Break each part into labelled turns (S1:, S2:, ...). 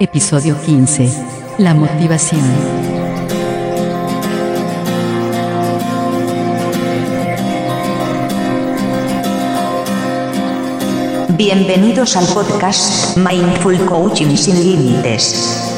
S1: Episodio 15. La motivación.
S2: Bienvenidos al podcast Mindful Coaching sin Límites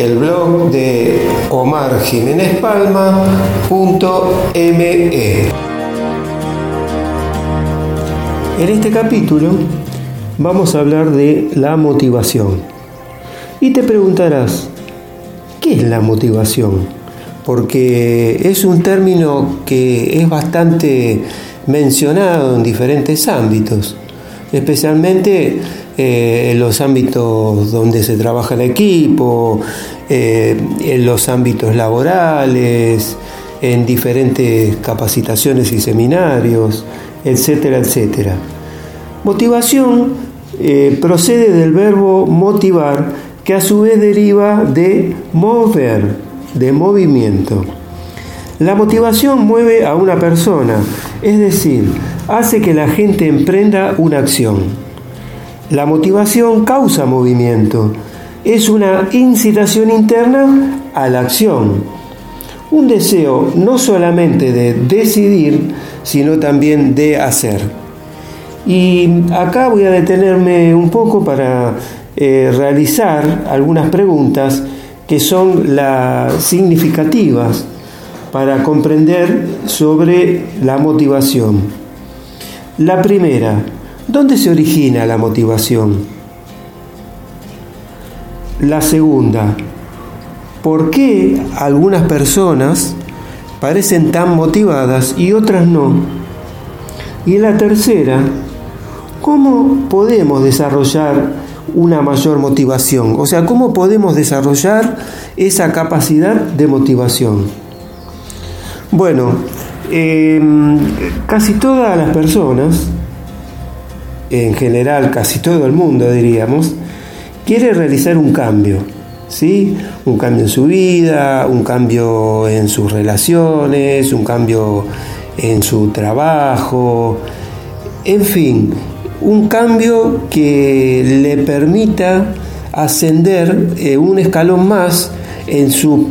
S3: el blog de omarjiménezpalma.me. En este capítulo vamos a hablar de la motivación. Y te preguntarás, ¿qué es la motivación? Porque es un término que es bastante mencionado en diferentes ámbitos, especialmente eh, los ámbitos donde se trabaja en equipo, eh, en los ámbitos laborales, en diferentes capacitaciones y seminarios, etcétera, etcétera. Motivación eh, procede del verbo motivar, que a su vez deriva de mover, de movimiento. La motivación mueve a una persona, es decir, hace que la gente emprenda una acción. La motivación causa movimiento, es una incitación interna a la acción, un deseo no solamente de decidir, sino también de hacer. Y acá voy a detenerme un poco para eh, realizar algunas preguntas que son las significativas para comprender sobre la motivación. La primera, ¿Dónde se origina la motivación? La segunda, ¿por qué algunas personas parecen tan motivadas y otras no? Y la tercera, ¿cómo podemos desarrollar una mayor motivación? O sea, ¿cómo podemos desarrollar esa capacidad de motivación? Bueno, em, casi todas las personas en general casi todo el mundo diríamos, quiere realizar un cambio, ¿sí? Un cambio en su vida, un cambio en sus relaciones, un cambio en su trabajo, en fin, un cambio que le permita ascender eh, un escalón más en su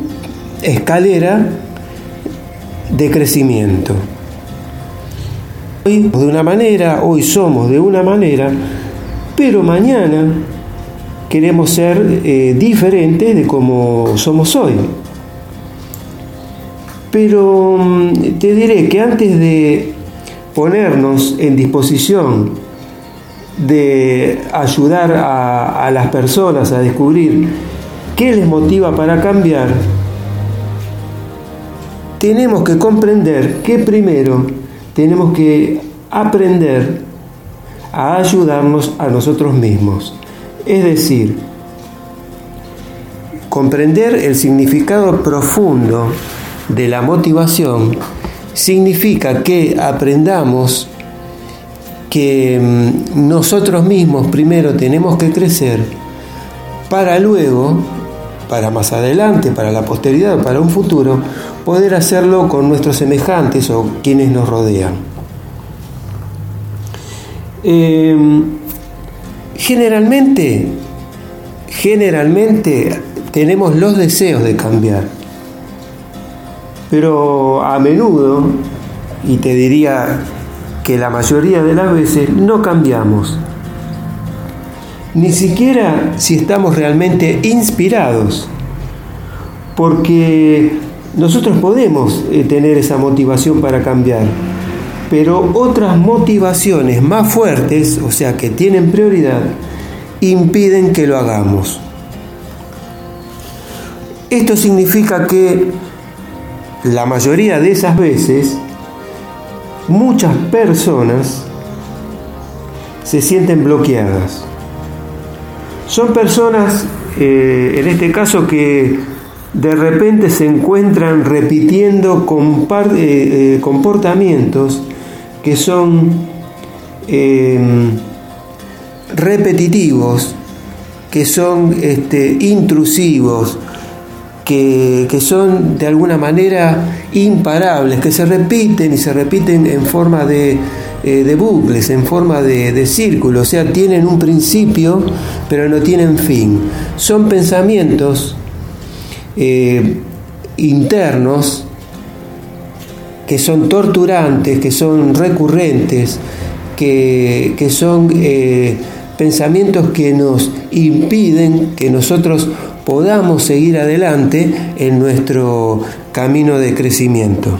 S3: escalera de crecimiento de una manera, hoy somos de una manera, pero mañana queremos ser eh, diferentes de como somos hoy. Pero mm, te diré que antes de ponernos en disposición de ayudar a, a las personas a descubrir qué les motiva para cambiar, tenemos que comprender que primero tenemos que aprender a ayudarnos a nosotros mismos. Es decir, comprender el significado profundo de la motivación significa que aprendamos que mm, nosotros mismos primero tenemos que crecer para luego, para más adelante, para la posteridad, para un futuro, poder hacerlo con nuestros semejantes o quienes nos rodean. Em, generalmente, generalmente tenemos los deseos de cambiar. pero a menudo, y te diría que la mayoría de las veces, no cambiamos. Ni siquiera si estamos realmente inspirados, porque nosotros podemos eh, tener esa motivación para cambiar, pero otras motivaciones más fuertes, o sea, que tienen prioridad, impiden que lo hagamos. Esto significa que la mayoría de esas veces muchas personas se sienten bloqueadas. Son personas, eh, en este caso, que de repente se encuentran repitiendo eh, eh, comportamientos que son em, repetitivos, que son este, intrusivos, que, son de alguna manera imparables, que se repiten y se repiten en forma de, eh, bucles, en forma de, de círculo, o sea, tienen un principio pero no tienen fin. Son pensamientos eh, internos que son torturantes, que son recurrentes, que, son eh, pensamientos que nos impiden que nosotros podamos seguir adelante en nuestro camino de crecimiento.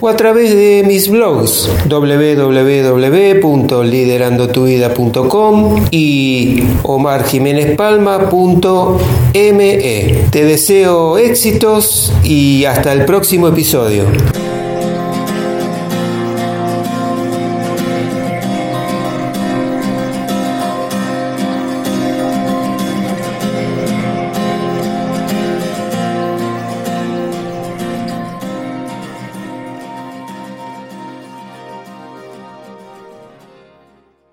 S3: o a través de mis blogs www.liderandotuida.com y omarjiménezpalma.me. Te deseo éxitos y hasta el próximo episodio.